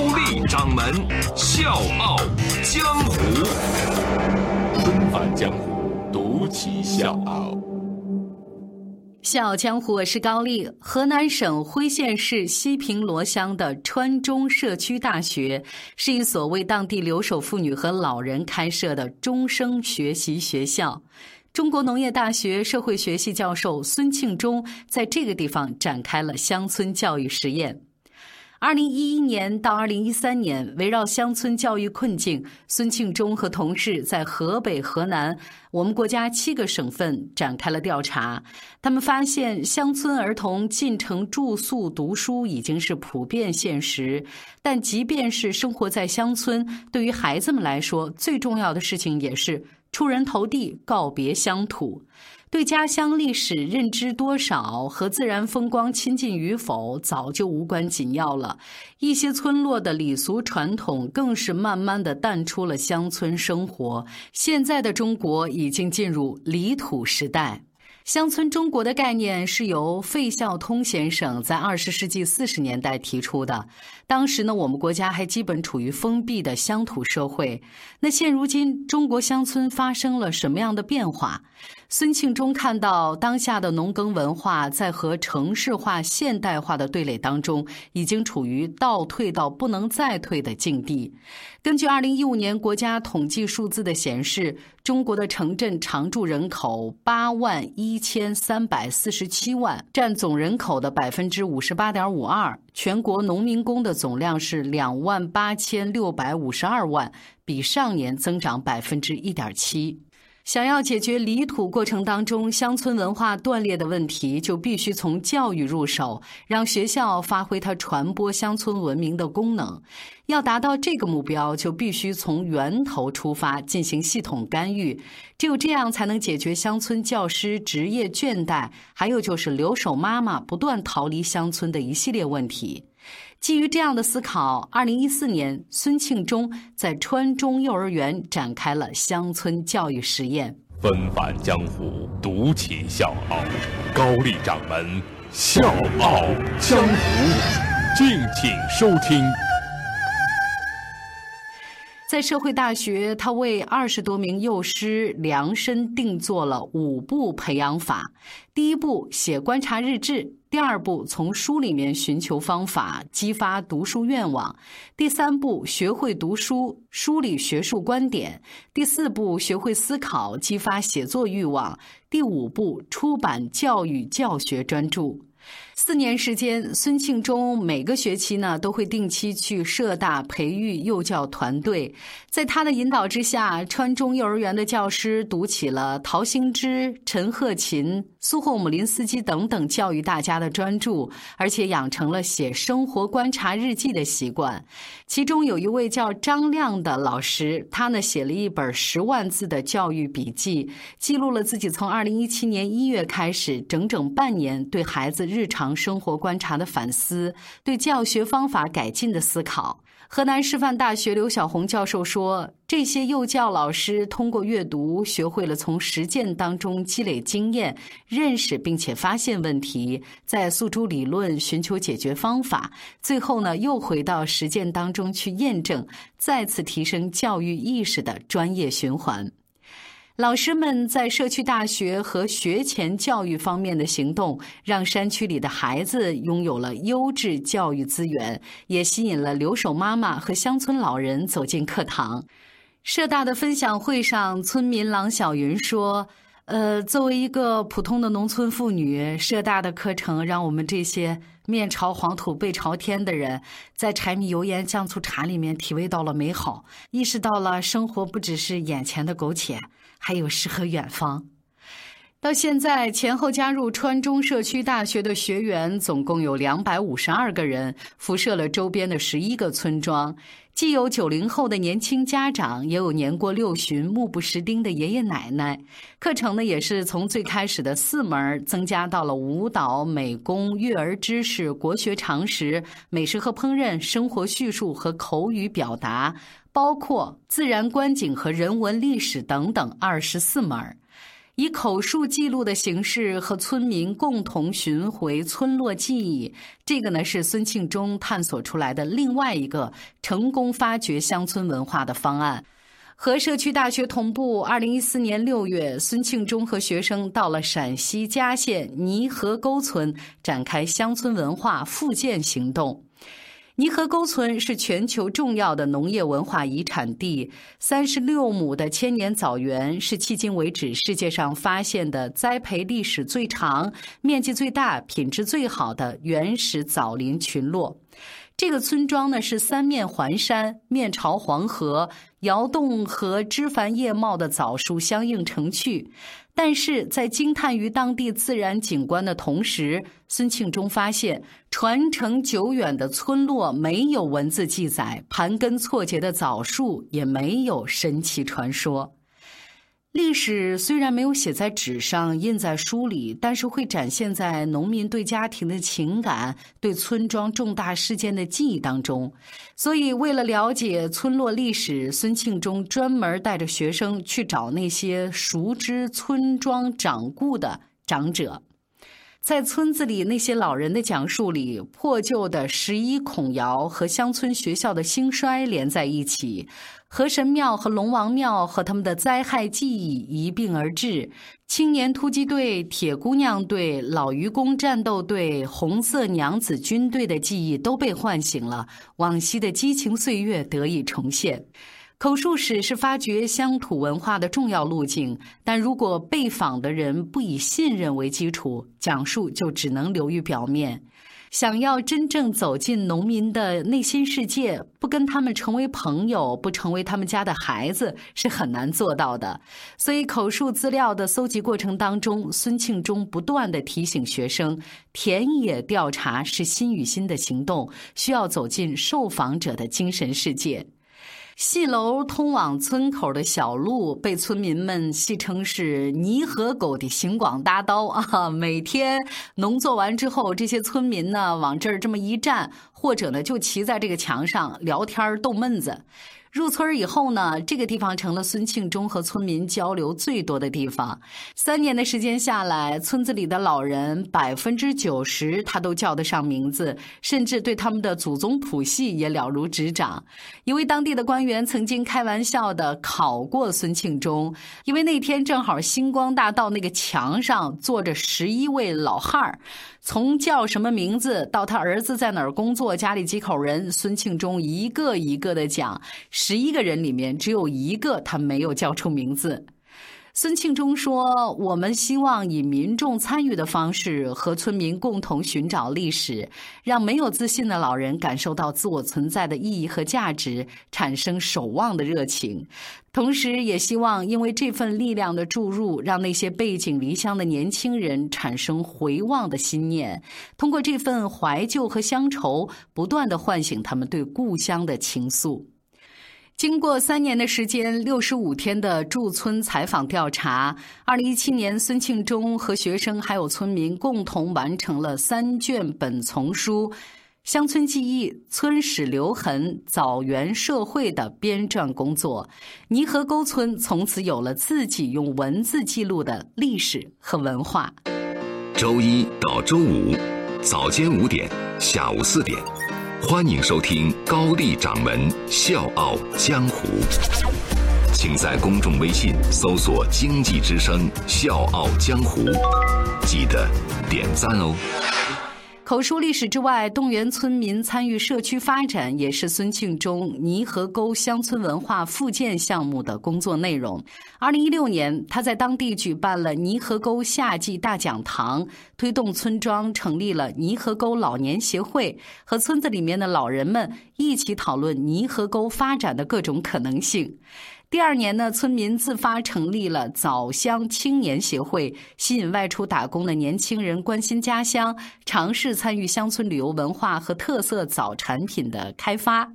高丽掌门笑傲江湖，重返江湖，独骑笑傲。笑傲江湖，我是高丽。河南省辉县市西平罗乡的川中社区大学，是一所为当地留守妇女和老人开设的终生学习学校。中国农业大学社会学系教授孙庆忠在这个地方展开了乡村教育实验。二零一一年到二零一三年，围绕乡村教育困境，孙庆忠和同事在河北、河南，我们国家七个省份展开了调查。他们发现，乡村儿童进城住宿、读书已经是普遍现实，但即便是生活在乡村，对于孩子们来说，最重要的事情也是。出人头地，告别乡土，对家乡历史认知多少和自然风光亲近与否，早就无关紧要了。一些村落的礼俗传统，更是慢慢的淡出了乡村生活。现在的中国已经进入离土时代。乡村中国的概念是由费孝通先生在二十世纪四十年代提出的。当时呢，我们国家还基本处于封闭的乡土社会。那现如今，中国乡村发生了什么样的变化？孙庆忠看到当下的农耕文化在和城市化、现代化的对垒当中，已经处于倒退到不能再退的境地。根据二零一五年国家统计数字的显示，中国的城镇常住人口八万一千三百四十七万，占总人口的百分之五十八点五二。全国农民工的总量是两万八千六百五十二万，比上年增长百分之一点七。想要解决离土过程当中乡村文化断裂的问题，就必须从教育入手，让学校发挥它传播乡村文明的功能。要达到这个目标，就必须从源头出发进行系统干预。只有这样，才能解决乡村教师职业倦怠，还有就是留守妈妈不断逃离乡村的一系列问题。基于这样的思考，二零一四年，孙庆忠在川中幼儿园展开了乡村教育实验。纷返江湖，独起笑傲，高丽掌门笑傲江湖，敬请收听。在社会大学，他为二十多名幼师量身定做了五步培养法。第一步，写观察日志；第二步，从书里面寻求方法，激发读书愿望；第三步，学会读书，梳理学术观点；第四步，学会思考，激发写作欲望；第五步，出版教育教学专著。四年时间，孙庆忠每个学期呢都会定期去社大培育幼教团队。在他的引导之下，川中幼儿园的教师读起了陶行知、陈鹤琴、苏霍姆林斯基等等教育大家的专著，而且养成了写生活观察日记的习惯。其中有一位叫张亮的老师，他呢写了一本十万字的教育笔记，记录了自己从二零一七年一月开始整整半年对孩子日常。生活观察的反思，对教学方法改进的思考。河南师范大学刘晓红教授说：“这些幼教老师通过阅读，学会了从实践当中积累经验，认识并且发现问题，再诉诸理论，寻求解决方法，最后呢，又回到实践当中去验证，再次提升教育意识的专业循环。”老师们在社区大学和学前教育方面的行动，让山区里的孩子拥有了优质教育资源，也吸引了留守妈妈和乡村老人走进课堂。社大的分享会上，村民郎小云说：“呃，作为一个普通的农村妇女，社大的课程让我们这些面朝黄土背朝天的人，在柴米油盐酱醋茶里面体味到了美好，意识到了生活不只是眼前的苟且。”还有诗和远方。到现在，前后加入川中社区大学的学员总共有两百五十二个人，辐射了周边的十一个村庄。既有九零后的年轻家长，也有年过六旬、目不识丁的爷爷奶奶。课程呢，也是从最开始的四门增加到了舞蹈、美工、育儿知识、国学常识、美食和烹饪、生活叙述和口语表达，包括自然观景和人文历史等等二十四门。以口述记录的形式和村民共同寻回村落记忆，这个呢是孙庆忠探索出来的另外一个成功发掘乡村文化的方案。和社区大学同步，二零一四年六月，孙庆忠和学生到了陕西嘉县泥河沟村，展开乡村文化复建行动。泥河沟村是全球重要的农业文化遗产地，三十六亩的千年枣园是迄今为止世界上发现的栽培历史最长、面积最大、品质最好的原始枣林群落。这个村庄呢是三面环山，面朝黄河，窑洞和枝繁叶茂的枣树相映成趣。但是在惊叹于当地自然景观的同时，孙庆忠发现传承久远的村落没有文字记载，盘根错节的枣树也没有神奇传说。历史虽然没有写在纸上、印在书里，但是会展现在农民对家庭的情感、对村庄重大事件的记忆当中。所以，为了了解村落历史，孙庆忠专门带着学生去找那些熟知村庄掌故的长者。在村子里，那些老人的讲述里，破旧的十一孔窑和乡村学校的兴衰连在一起。河神庙和龙王庙和他们的灾害记忆一并而至，青年突击队、铁姑娘队、老愚公战斗队、红色娘子军队的记忆都被唤醒了，往昔的激情岁月得以重现。口述史是发掘乡土文化的重要路径，但如果被访的人不以信任为基础，讲述就只能流于表面。想要真正走进农民的内心世界，不跟他们成为朋友，不成为他们家的孩子，是很难做到的。所以，口述资料的搜集过程当中，孙庆忠不断的提醒学生，田野调查是心与心的行动，需要走进受访者的精神世界。戏楼通往村口的小路被村民们戏称是“泥和狗的行广大刀”啊！每天农作完之后，这些村民呢往这儿这么一站，或者呢就骑在这个墙上聊天逗闷子。入村以后呢，这个地方成了孙庆忠和村民交流最多的地方。三年的时间下来，村子里的老人百分之九十他都叫得上名字，甚至对他们的祖宗谱系也了如指掌。一位当地的官员曾经开玩笑的考过孙庆忠，因为那天正好星光大道那个墙上坐着十一位老汉儿。从叫什么名字到他儿子在哪儿工作，家里几口人，孙庆忠一个一个的讲。十一个人里面只有一个他没有叫出名字。孙庆忠说：“我们希望以民众参与的方式和村民共同寻找历史，让没有自信的老人感受到自我存在的意义和价值，产生守望的热情。同时，也希望因为这份力量的注入，让那些背井离乡的年轻人产生回望的心念。通过这份怀旧和乡愁，不断的唤醒他们对故乡的情愫。”经过三年的时间，六十五天的驻村采访调查，二零一七年，孙庆忠和学生还有村民共同完成了三卷本丛书《乡村记忆、村史留痕、枣园社会》的编撰工作。泥河沟村从此有了自己用文字记录的历史和文化。周一到周五，早间五点，下午四点。欢迎收听高丽掌门笑傲江湖，请在公众微信搜索“经济之声笑傲江湖”，记得点赞哦。口述历史之外，动员村民参与社区发展，也是孙庆忠泥河沟乡村文化复建项目的工作内容。二零一六年，他在当地举办了泥河沟夏季大讲堂，推动村庄成立了泥河沟老年协会，和村子里面的老人们一起讨论泥河沟发展的各种可能性。第二年呢，村民自发成立了枣乡青年协会，吸引外出打工的年轻人关心家乡，尝试参与乡村旅游文化和特色枣产品的开发。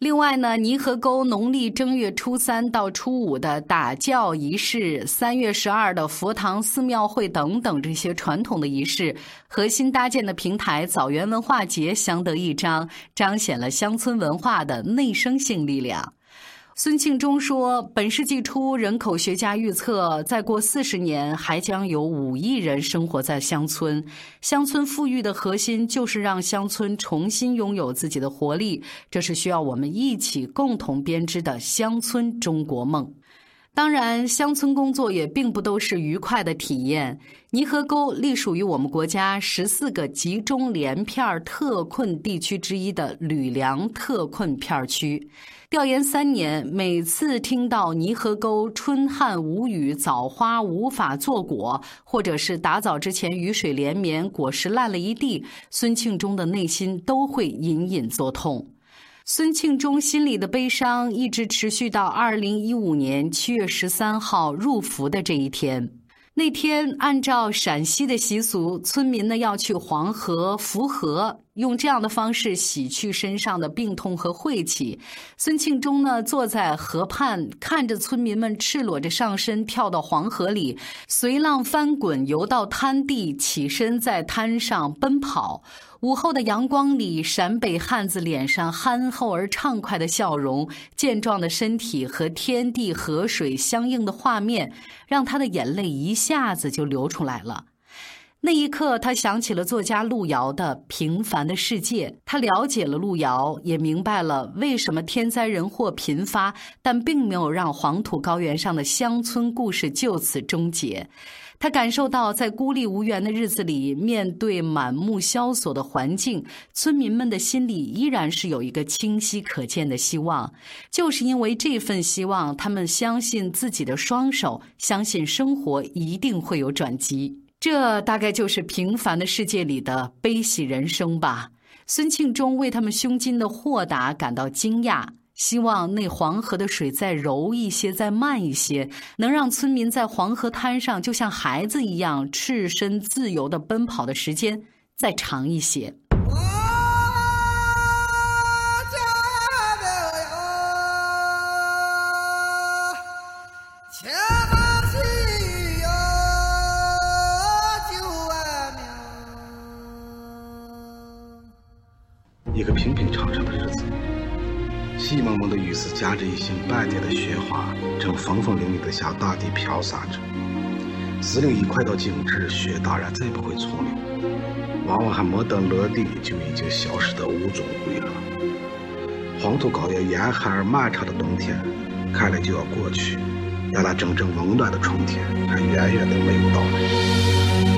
另外呢，泥河沟农历正月初三到初五的打醮仪式，三月十二的佛堂寺庙会等等这些传统的仪式，核心搭建的平台枣园文化节相得益彰，彰显了乡村文化的内生性力量。孙庆忠说：“本世纪初，人口学家预测，再过四十年，还将有五亿人生活在乡村。乡村富裕的核心就是让乡村重新拥有自己的活力，这是需要我们一起共同编织的乡村中国梦。”当然，乡村工作也并不都是愉快的体验。泥河沟隶属于我们国家十四个集中连片特困地区之一的吕梁特困片区。调研三年，每次听到泥河沟春旱无雨，枣花无法坐果，或者是打枣之前雨水连绵，果实烂了一地，孙庆忠的内心都会隐隐作痛。孙庆忠心里的悲伤一直持续到二零一五年七月十三号入伏的这一天。那天，按照陕西的习俗，村民呢要去黄河伏河。用这样的方式洗去身上的病痛和晦气。孙庆忠呢，坐在河畔，看着村民们赤裸着上身跳到黄河里，随浪翻滚，游到滩地，起身在滩上奔跑。午后的阳光里，陕北汉子脸上憨厚而畅快的笑容，健壮的身体和天地河水相应的画面，让他的眼泪一下子就流出来了。那一刻，他想起了作家路遥的《平凡的世界》，他了解了路遥，也明白了为什么天灾人祸频发，但并没有让黄土高原上的乡村故事就此终结。他感受到，在孤立无援的日子里，面对满目萧索的环境，村民们的心里依然是有一个清晰可见的希望。就是因为这份希望，他们相信自己的双手，相信生活一定会有转机。这大概就是平凡的世界里的悲喜人生吧。孙庆忠为他们胸襟的豁达感到惊讶，希望那黄河的水再柔一些，再慢一些，能让村民在黄河滩上就像孩子一样赤身自由的奔跑的时间再长一些。一个平平常常的日子，细蒙蒙的雨丝夹着一星半点的雪花，正风风凛凛地向大地飘洒着。四零一快到景致，雪当然再不会从留，往往还没等落地，就已经消失得无踪无影了。黄土高原严寒而漫长的冬天，看来就要过去，但那真正温暖的春天，还远远的没有到来。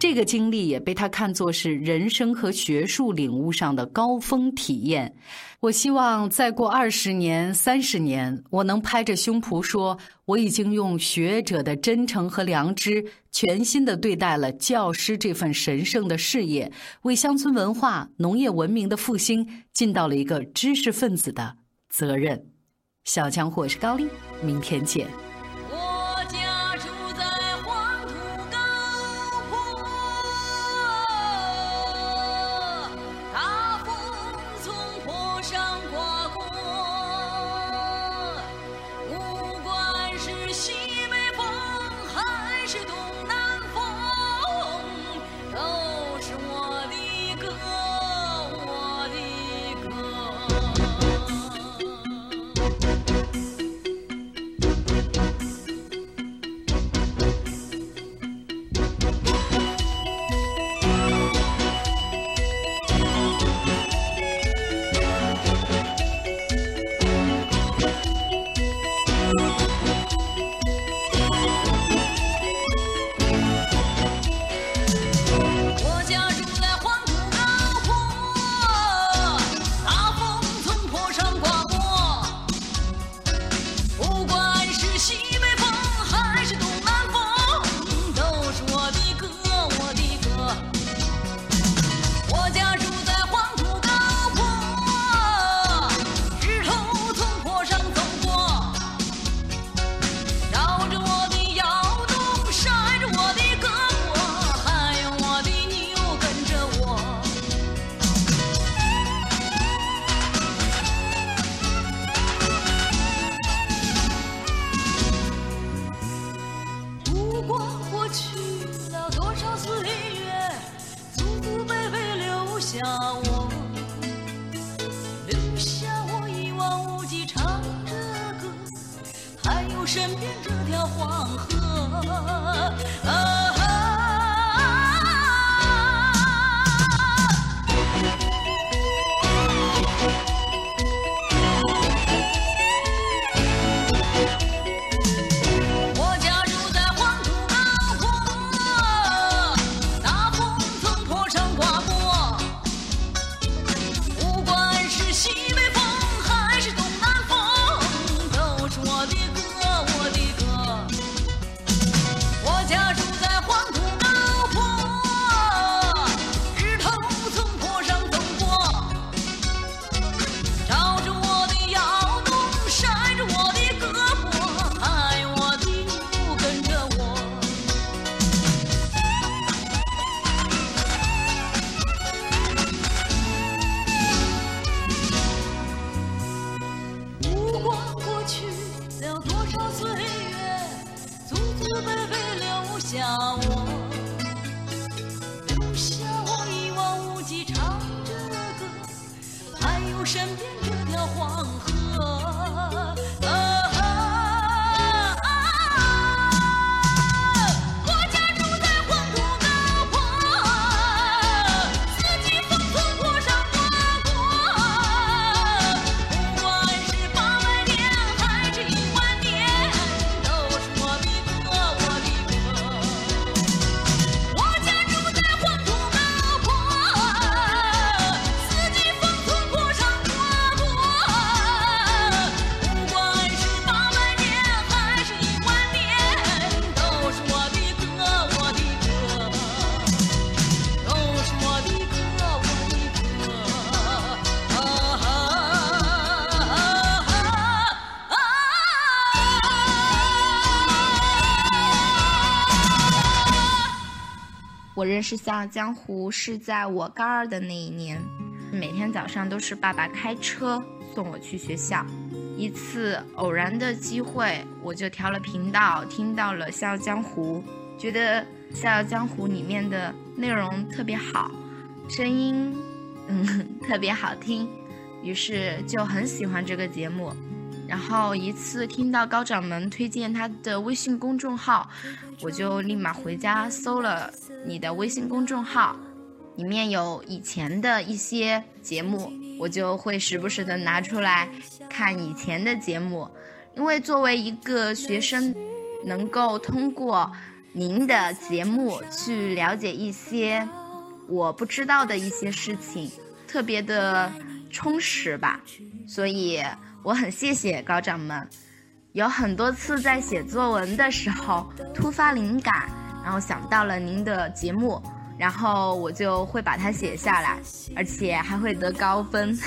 这个经历也被他看作是人生和学术领悟上的高峰体验。我希望再过二十年、三十年，我能拍着胸脯说，我已经用学者的真诚和良知，全心的对待了教师这份神圣的事业，为乡村文化、农业文明的复兴尽到了一个知识分子的责任。小强，我是高丽，明天见。Thank you. 我认识《笑傲江湖》是在我高二的那一年，每天早上都是爸爸开车送我去学校。一次偶然的机会，我就调了频道，听到了《笑傲江湖》，觉得《笑傲江湖》里面的内容特别好，声音嗯特别好听，于是就很喜欢这个节目。然后一次听到高掌门推荐他的微信公众号，我就立马回家搜了你的微信公众号，里面有以前的一些节目，我就会时不时的拿出来看以前的节目，因为作为一个学生，能够通过您的节目去了解一些我不知道的一些事情，特别的充实吧，所以。我很谢谢高掌门，有很多次在写作文的时候突发灵感，然后想到了您的节目，然后我就会把它写下来，而且还会得高分。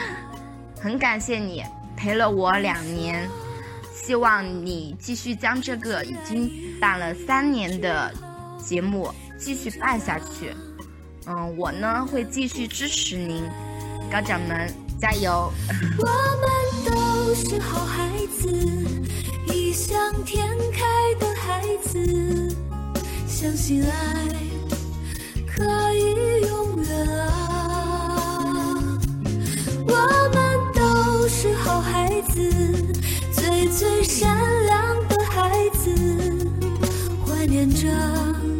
很感谢你陪了我两年，希望你继续将这个已经办了三年的节目继续办下去。嗯，我呢会继续支持您，高掌门。加油！我们都是好孩子，异想天开的孩子，相信爱可以永远啊！我们都是好孩子，最最善良的孩子，怀念着。